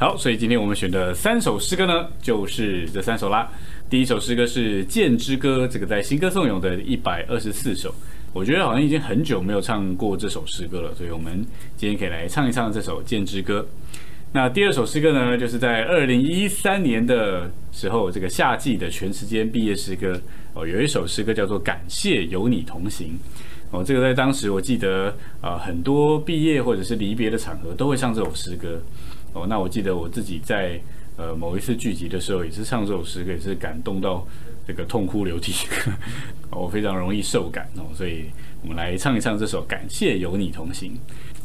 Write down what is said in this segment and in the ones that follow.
好，所以今天我们选的三首诗歌呢，就是这三首啦。第一首诗歌是《剑之歌》，这个在新歌颂咏的一百二十四首。我觉得好像已经很久没有唱过这首诗歌了，所以我们今天可以来唱一唱这首《剑之歌》。那第二首诗歌呢，就是在二零一三年的时候，这个夏季的全时间毕业诗歌哦，有一首诗歌叫做《感谢有你同行》哦，这个在当时我记得啊，很多毕业或者是离别的场合都会唱这首诗歌。哦，那我记得我自己在呃某一次聚集的时候，也是唱这首诗歌，也是感动到这个痛哭流涕，我非常容易受感哦，所以我们来唱一唱这首《感谢有你同行》。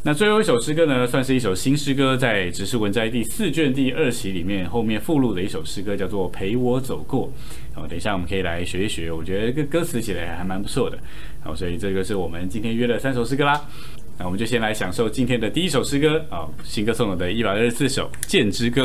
那最后一首诗歌呢，算是一首新诗歌，在《指示文摘》第四卷第二期里面后面附录的一首诗歌，叫做《陪我走过》。哦，等一下我们可以来学一学，我觉得这歌词写的还蛮不错的。好，所以这个是我们今天约的三首诗歌啦。那我们就先来享受今天的第一首诗歌啊，新歌送我的一百二十四首《剑之歌》。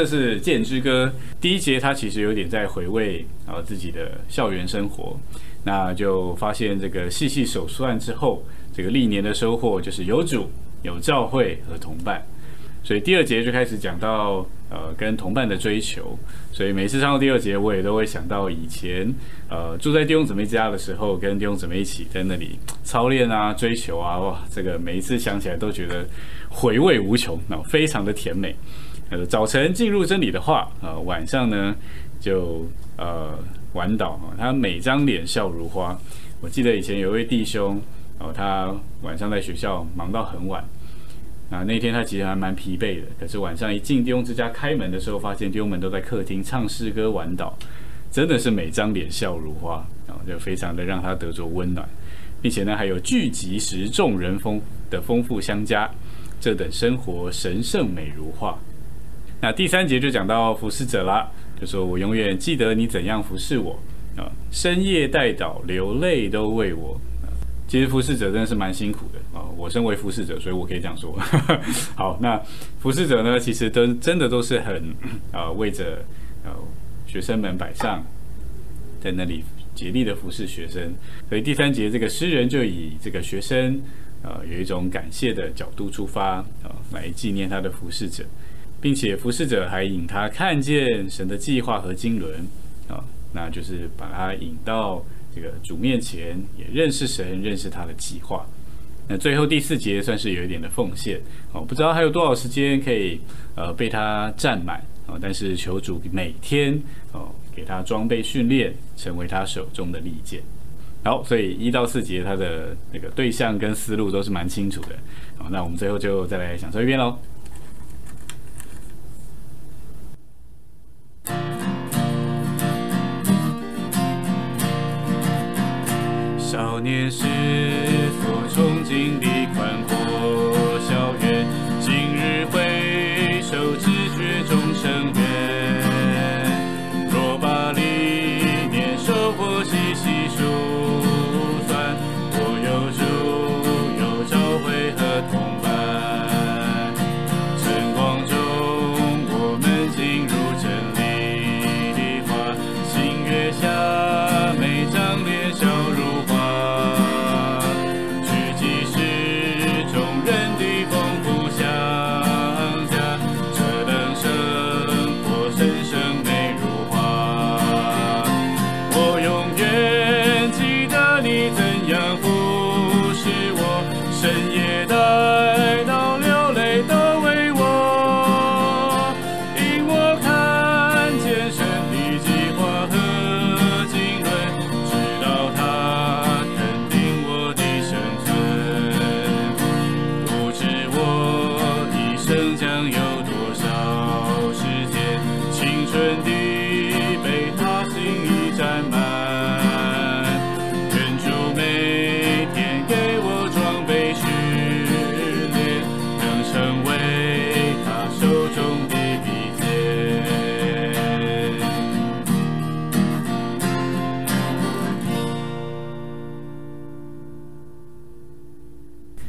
这是《剑之歌》第一节，它其实有点在回味啊自己的校园生活。那就发现这个细细手算之后，这个历年的收获就是有主、有教会和同伴。所以第二节就开始讲到呃跟同伴的追求。所以每次上到第二节，我也都会想到以前呃住在弟兄姊妹家的时候，跟弟兄姊妹一起在那里操练啊、追求啊，哇，这个每一次想起来都觉得回味无穷，那非常的甜美。呃，早晨进入真理的话，呃，晚上呢就呃晚祷啊，他每张脸笑如花。我记得以前有一位弟兄，哦，他晚上在学校忙到很晚，啊，那天他其实还蛮疲惫的。可是晚上一进弟兄之家开门的时候，发现弟兄们都在客厅唱诗歌、晚祷，真的是每张脸笑如花啊。就非常的让他得着温暖，并且呢，还有聚集时众人丰的丰富相加，这等生活神圣美如画。那第三节就讲到服侍者啦，就说我永远记得你怎样服侍我啊，深夜带祷流泪都为我啊。其实服侍者真的是蛮辛苦的啊！我身为服侍者，所以我可以这样说。好，那服侍者呢，其实都真的都是很呃为着呃学生们摆上，在那里竭力的服侍学生。所以第三节这个诗人就以这个学生呃有一种感谢的角度出发啊，来纪念他的服侍者，并且服侍者还引他看见神的计划和经纶啊，那就是把他引到。这个主面前也认识神，认识他的计划。那最后第四节算是有一点的奉献哦，不知道还有多少时间可以呃被他占满哦。但是求主每天哦给他装备训练，成为他手中的利剑。好，所以一到四节他的那个对象跟思路都是蛮清楚的。好，那我们最后就再来享受一遍喽。少年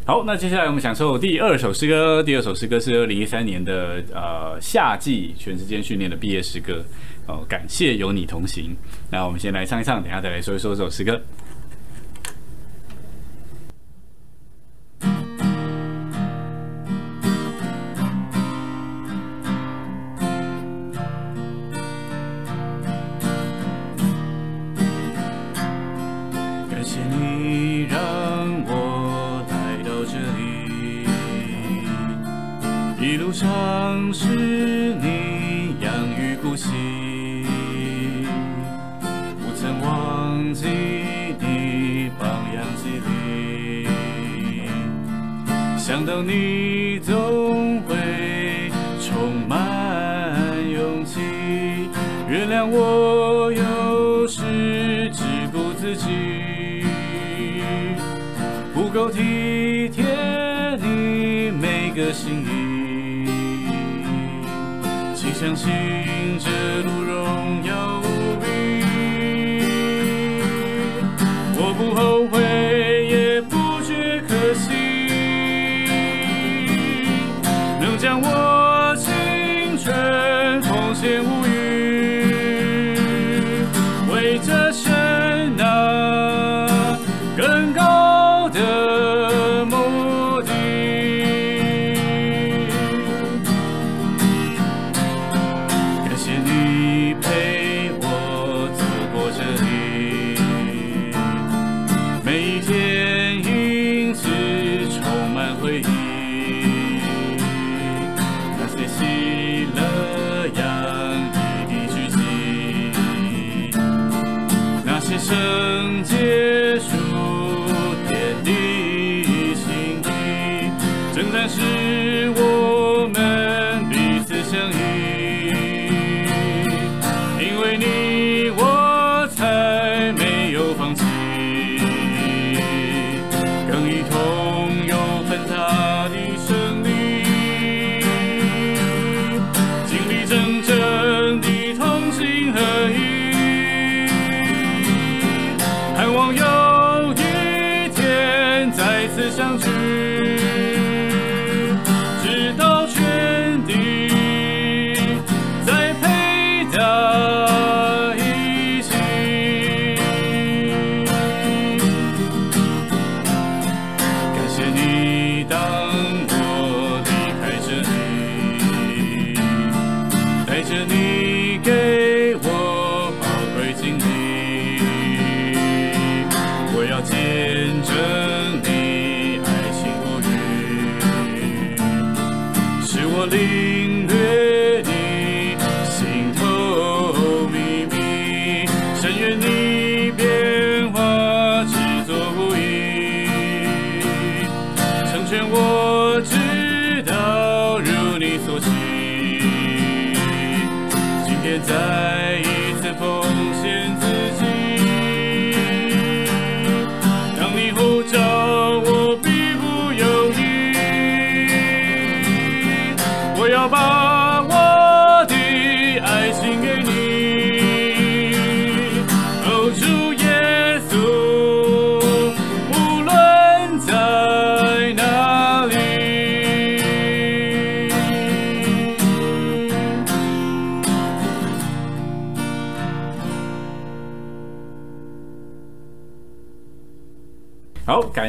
好，那接下来我们享受第二首诗歌。第二首诗歌是二零一三年的呃夏季全时间训练的毕业诗歌。哦，感谢有你同行。那我们先来唱一唱，等下再来说一说这首诗歌。原谅我有时只顾自己，不够体贴你每个心意，请相信每天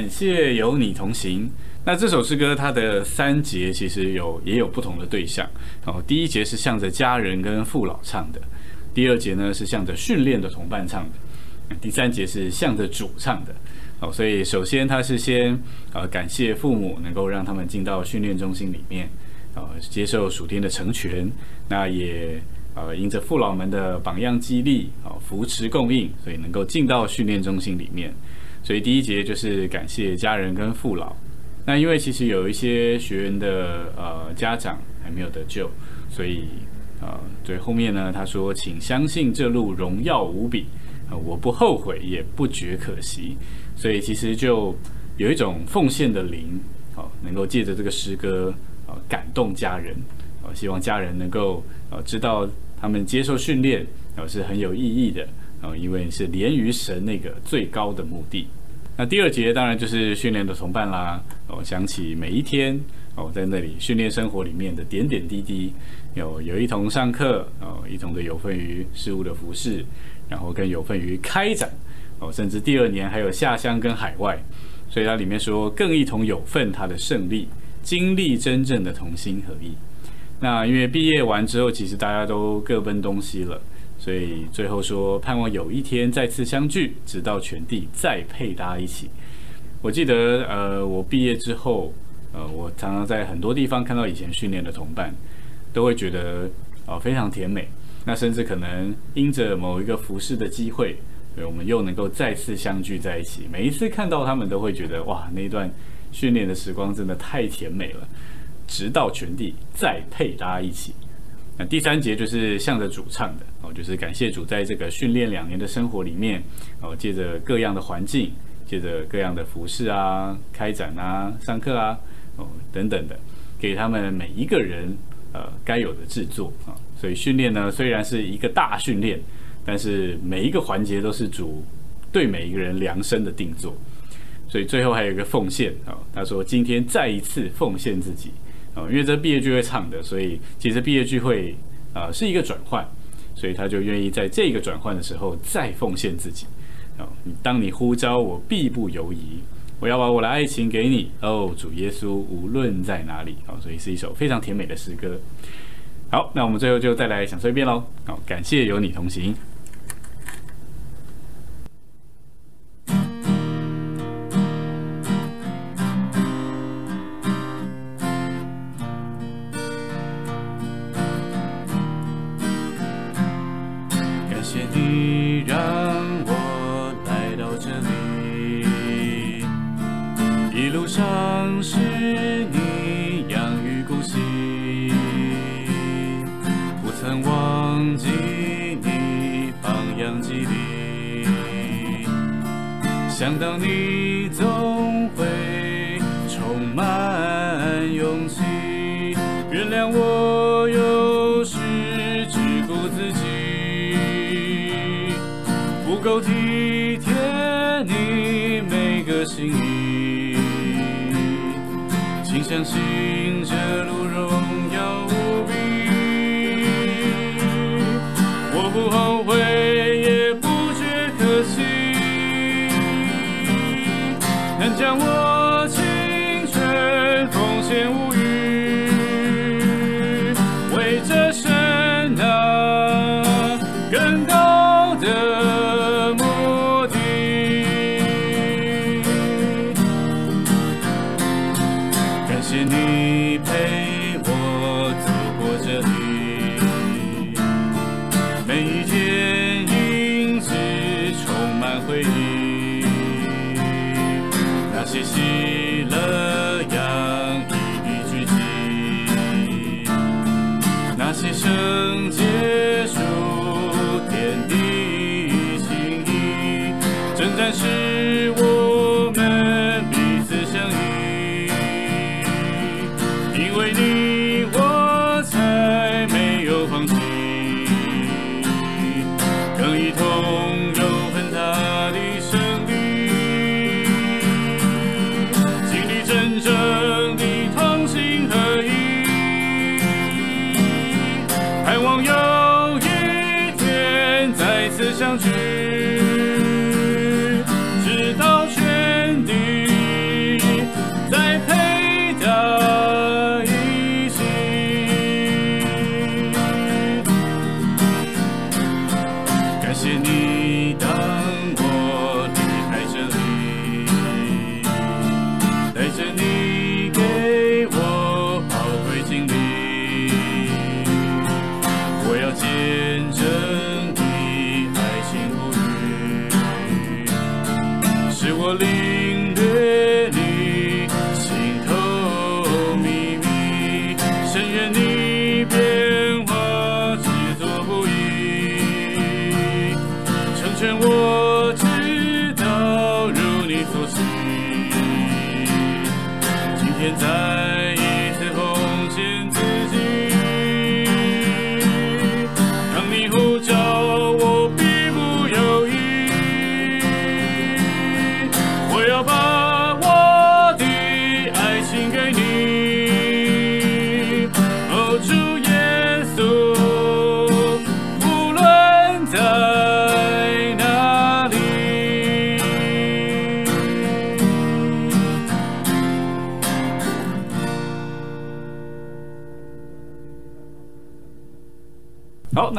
感谢有你同行。那这首诗歌它的三节其实有也有不同的对象。哦，第一节是向着家人跟父老唱的，第二节呢是向着训练的同伴唱的，第三节是向着主唱的。哦，所以首先他是先呃感谢父母能够让他们进到训练中心里面，呃接受属天的成全。那也呃因着父老们的榜样激励，哦扶持供应，所以能够进到训练中心里面。所以第一节就是感谢家人跟父老。那因为其实有一些学员的呃家长还没有得救，所以呃对后面呢他说，请相信这路荣耀无比，呃我不后悔也不觉可惜。所以其实就有一种奉献的灵，哦能够借着这个诗歌呃感动家人，呃希望家人能够呃知道他们接受训练呃是很有意义的。哦，因为是连于神那个最高的目的。那第二节当然就是训练的同伴啦。哦，想起每一天哦，在那里训练生活里面的点点滴滴，有有一同上课哦，一同的有份于事物的服饰，然后更有份于开展哦，甚至第二年还有下乡跟海外。所以它里面说更一同有份他的胜利，经历真正的同心合意。那因为毕业完之后，其实大家都各奔东西了。所以最后说，盼望有一天再次相聚，直到全地再配搭一起。我记得，呃，我毕业之后，呃，我常常在很多地方看到以前训练的同伴，都会觉得，呃，非常甜美。那甚至可能因着某一个服饰的机会，我们又能够再次相聚在一起。每一次看到他们，都会觉得，哇，那段训练的时光真的太甜美了。直到全地再配搭一起。那第三节就是向着主唱的就是感谢主在这个训练两年的生活里面哦，借着各样的环境，借着各样的服饰啊、开展啊、上课啊哦等等的，给他们每一个人呃该有的制作啊。所以训练呢虽然是一个大训练，但是每一个环节都是主对每一个人量身的定做。所以最后还有一个奉献啊，他说今天再一次奉献自己。哦，因为这毕业聚会唱的，所以其实毕业聚会啊是一个转换，所以他就愿意在这个转换的时候再奉献自己。哦，当你呼召我，必不犹疑，我要把我的爱情给你。哦，主耶稣，无论在哪里。哦，所以是一首非常甜美的诗歌。好，那我们最后就再来享受一遍喽。好，感谢有你同行。路上是你养育顾惜，不曾忘记你榜样激励，想到你相信这路荣耀无比。我不后悔，也不觉可惜，能将我青春奉献无余，为这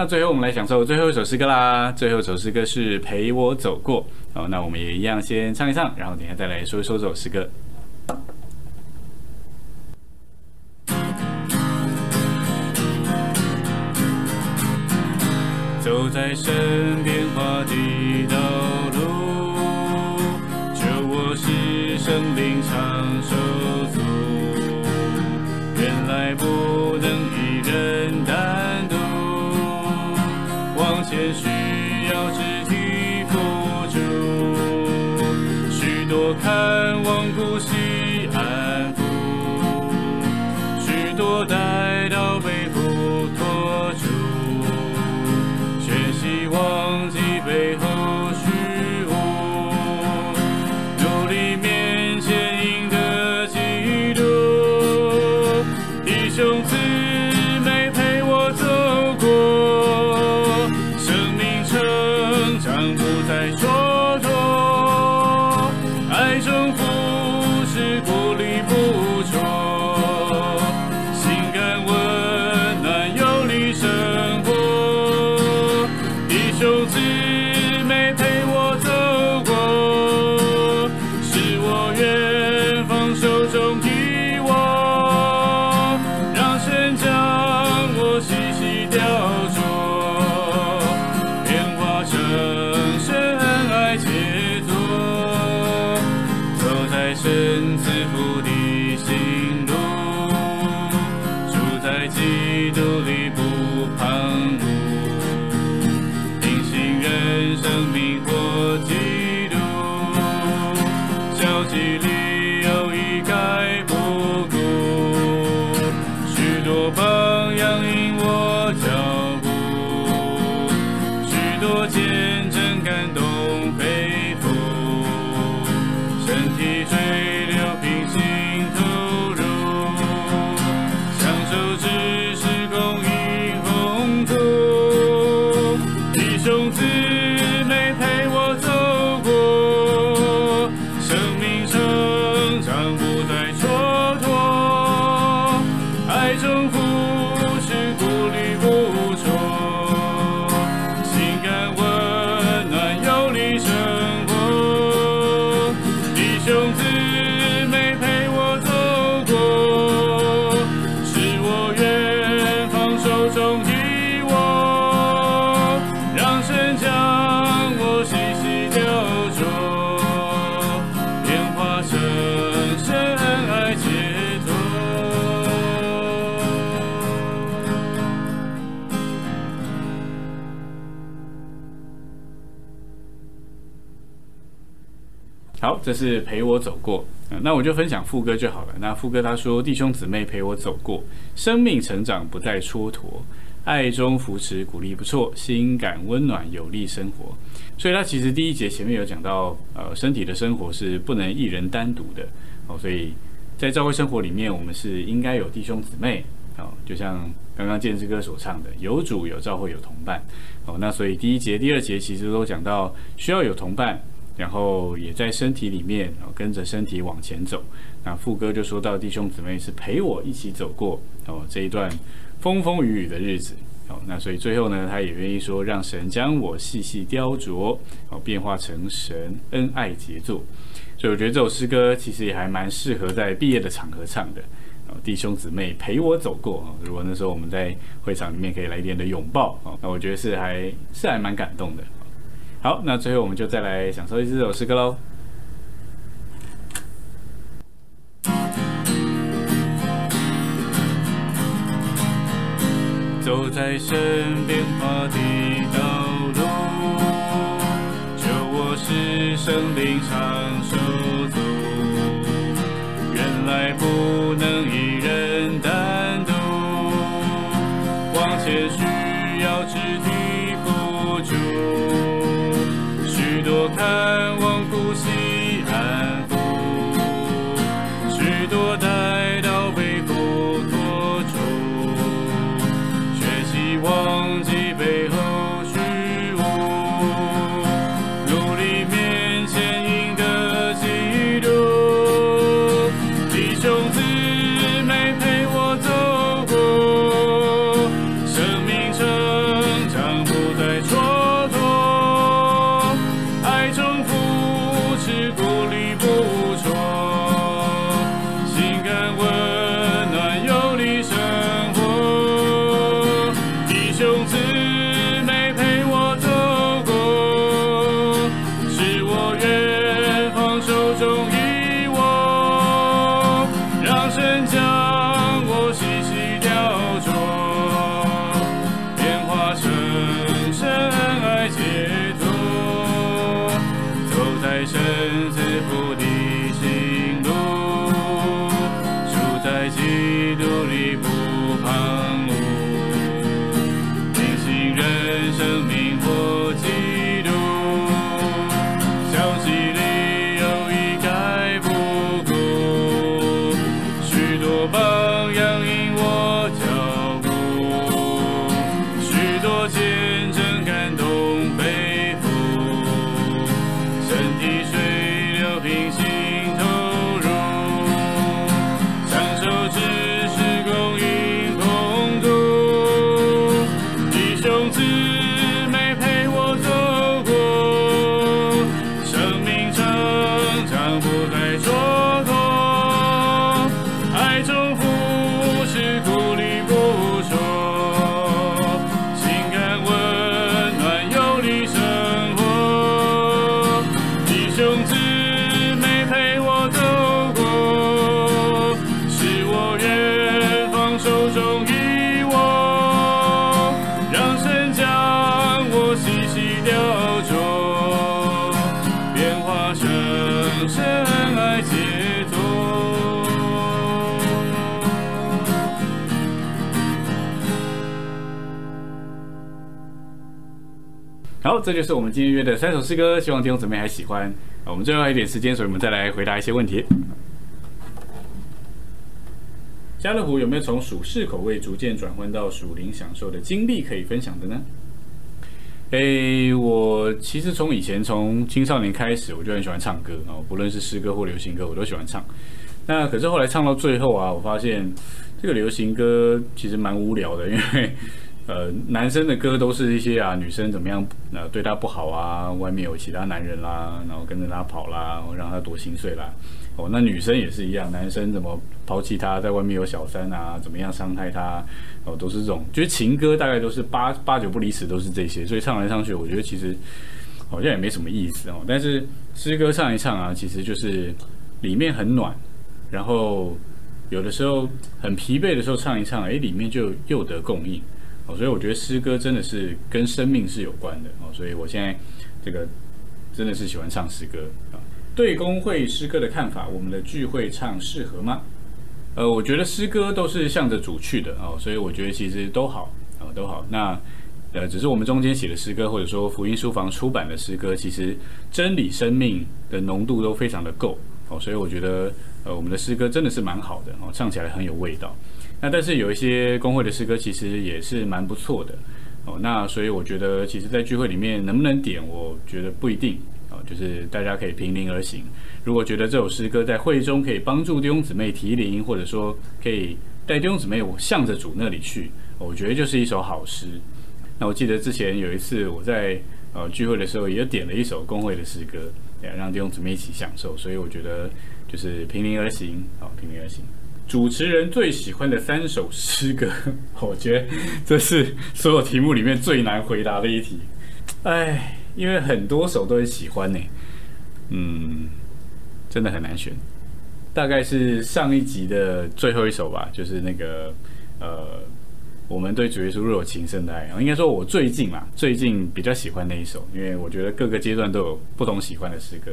那最后我们来享受最后一首诗歌啦！最后一首诗歌是《陪我走过》哦，那我们也一样先唱一唱，然后等下再来说一说这首诗歌。走在身边。送给我，让神将我细细雕琢，变化深深爱解脱。好，这是陪我走过。那我就分享副歌就好了。那副歌他说：“弟兄姊妹陪我走过，生命成长不再蹉跎，爱中扶持鼓励不错，心感温暖有力生活。”所以他其实第一节前面有讲到，呃，身体的生活是不能一人单独的哦，所以在教会生活里面，我们是应该有弟兄姊妹哦，就像刚刚建之哥所唱的，有主有教会有同伴哦。那所以第一节、第二节其实都讲到需要有同伴。然后也在身体里面，哦，跟着身体往前走。那副歌就说到弟兄姊妹是陪我一起走过哦这一段风风雨雨的日子哦。那所以最后呢，他也愿意说让神将我细细雕琢哦，变化成神恩爱杰作。所以我觉得这首诗歌其实也还蛮适合在毕业的场合唱的哦。弟兄姊妹陪我走过哦，如果那时候我们在会场里面可以来一点的拥抱哦，那我觉得是还是还蛮感动的。好，那最后我们就再来享受一次这首诗歌喽。走在身边花的道路，求我是生命长手足。原来不能一人单独，往前需要肢体这就是我们今天约的三首诗歌，希望听众姊妹还喜欢。我们最后一点时间，所以我们再来回答一些问题。家乐福有没有从属世口味逐渐转换到属灵享受的经历可以分享的呢？诶，我其实从以前从青少年开始，我就很喜欢唱歌哦，不论是诗歌或流行歌，我都喜欢唱。那可是后来唱到最后啊，我发现这个流行歌其实蛮无聊的，因为。呃，男生的歌都是一些啊，女生怎么样呃对他不好啊，外面有其他男人啦，然后跟着他跑啦，让他多心碎啦。哦，那女生也是一样，男生怎么抛弃她，在外面有小三啊，怎么样伤害她，哦，都是这种。就是情歌大概都是八八九不离十，都是这些。所以唱来唱去，我觉得其实好像也没什么意思哦。但是诗歌唱一唱啊，其实就是里面很暖，然后有的时候很疲惫的时候唱一唱，哎，里面就又得供应。哦，所以我觉得诗歌真的是跟生命是有关的哦，所以我现在这个真的是喜欢唱诗歌啊。对工会诗歌的看法，我们的聚会唱适合吗？呃，我觉得诗歌都是向着主去的哦，所以我觉得其实都好啊，都好。那呃，只是我们中间写的诗歌，或者说福音书房出版的诗歌，其实真理生命的浓度都非常的够哦，所以我觉得呃，我们的诗歌真的是蛮好的哦，唱起来很有味道。那但是有一些工会的诗歌其实也是蛮不错的哦，那所以我觉得其实，在聚会里面能不能点，我觉得不一定哦。就是大家可以凭灵而行。如果觉得这首诗歌在会中可以帮助弟兄姊妹提灵，或者说可以带弟兄姊妹向着主那里去，我觉得就是一首好诗。那我记得之前有一次我在呃聚会的时候，也点了一首工会的诗歌，也让弟兄姊妹一起享受。所以我觉得就是凭灵而行，好，凭灵而行。主持人最喜欢的三首诗歌，我觉得这是所有题目里面最难回答的一题。哎。因为很多首都很喜欢呢，嗯，真的很难选。大概是上一集的最后一首吧，就是那个呃，我们对主耶稣若有情深的爱。应该说，我最近嘛，最近比较喜欢那一首，因为我觉得各个阶段都有不同喜欢的诗歌。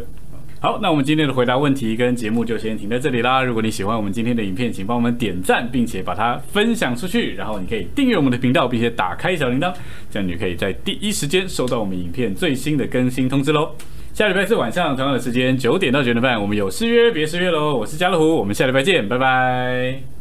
好，那我们今天的回答问题跟节目就先停在这里啦。如果你喜欢我们今天的影片，请帮我们点赞，并且把它分享出去。然后你可以订阅我们的频道，并且打开小铃铛，这样你可以在第一时间收到我们影片最新的更新通知喽。下礼拜四晚上同样的时间九点到九点半，我们有失约别失约喽。我是家乐虎，我们下礼拜见，拜拜。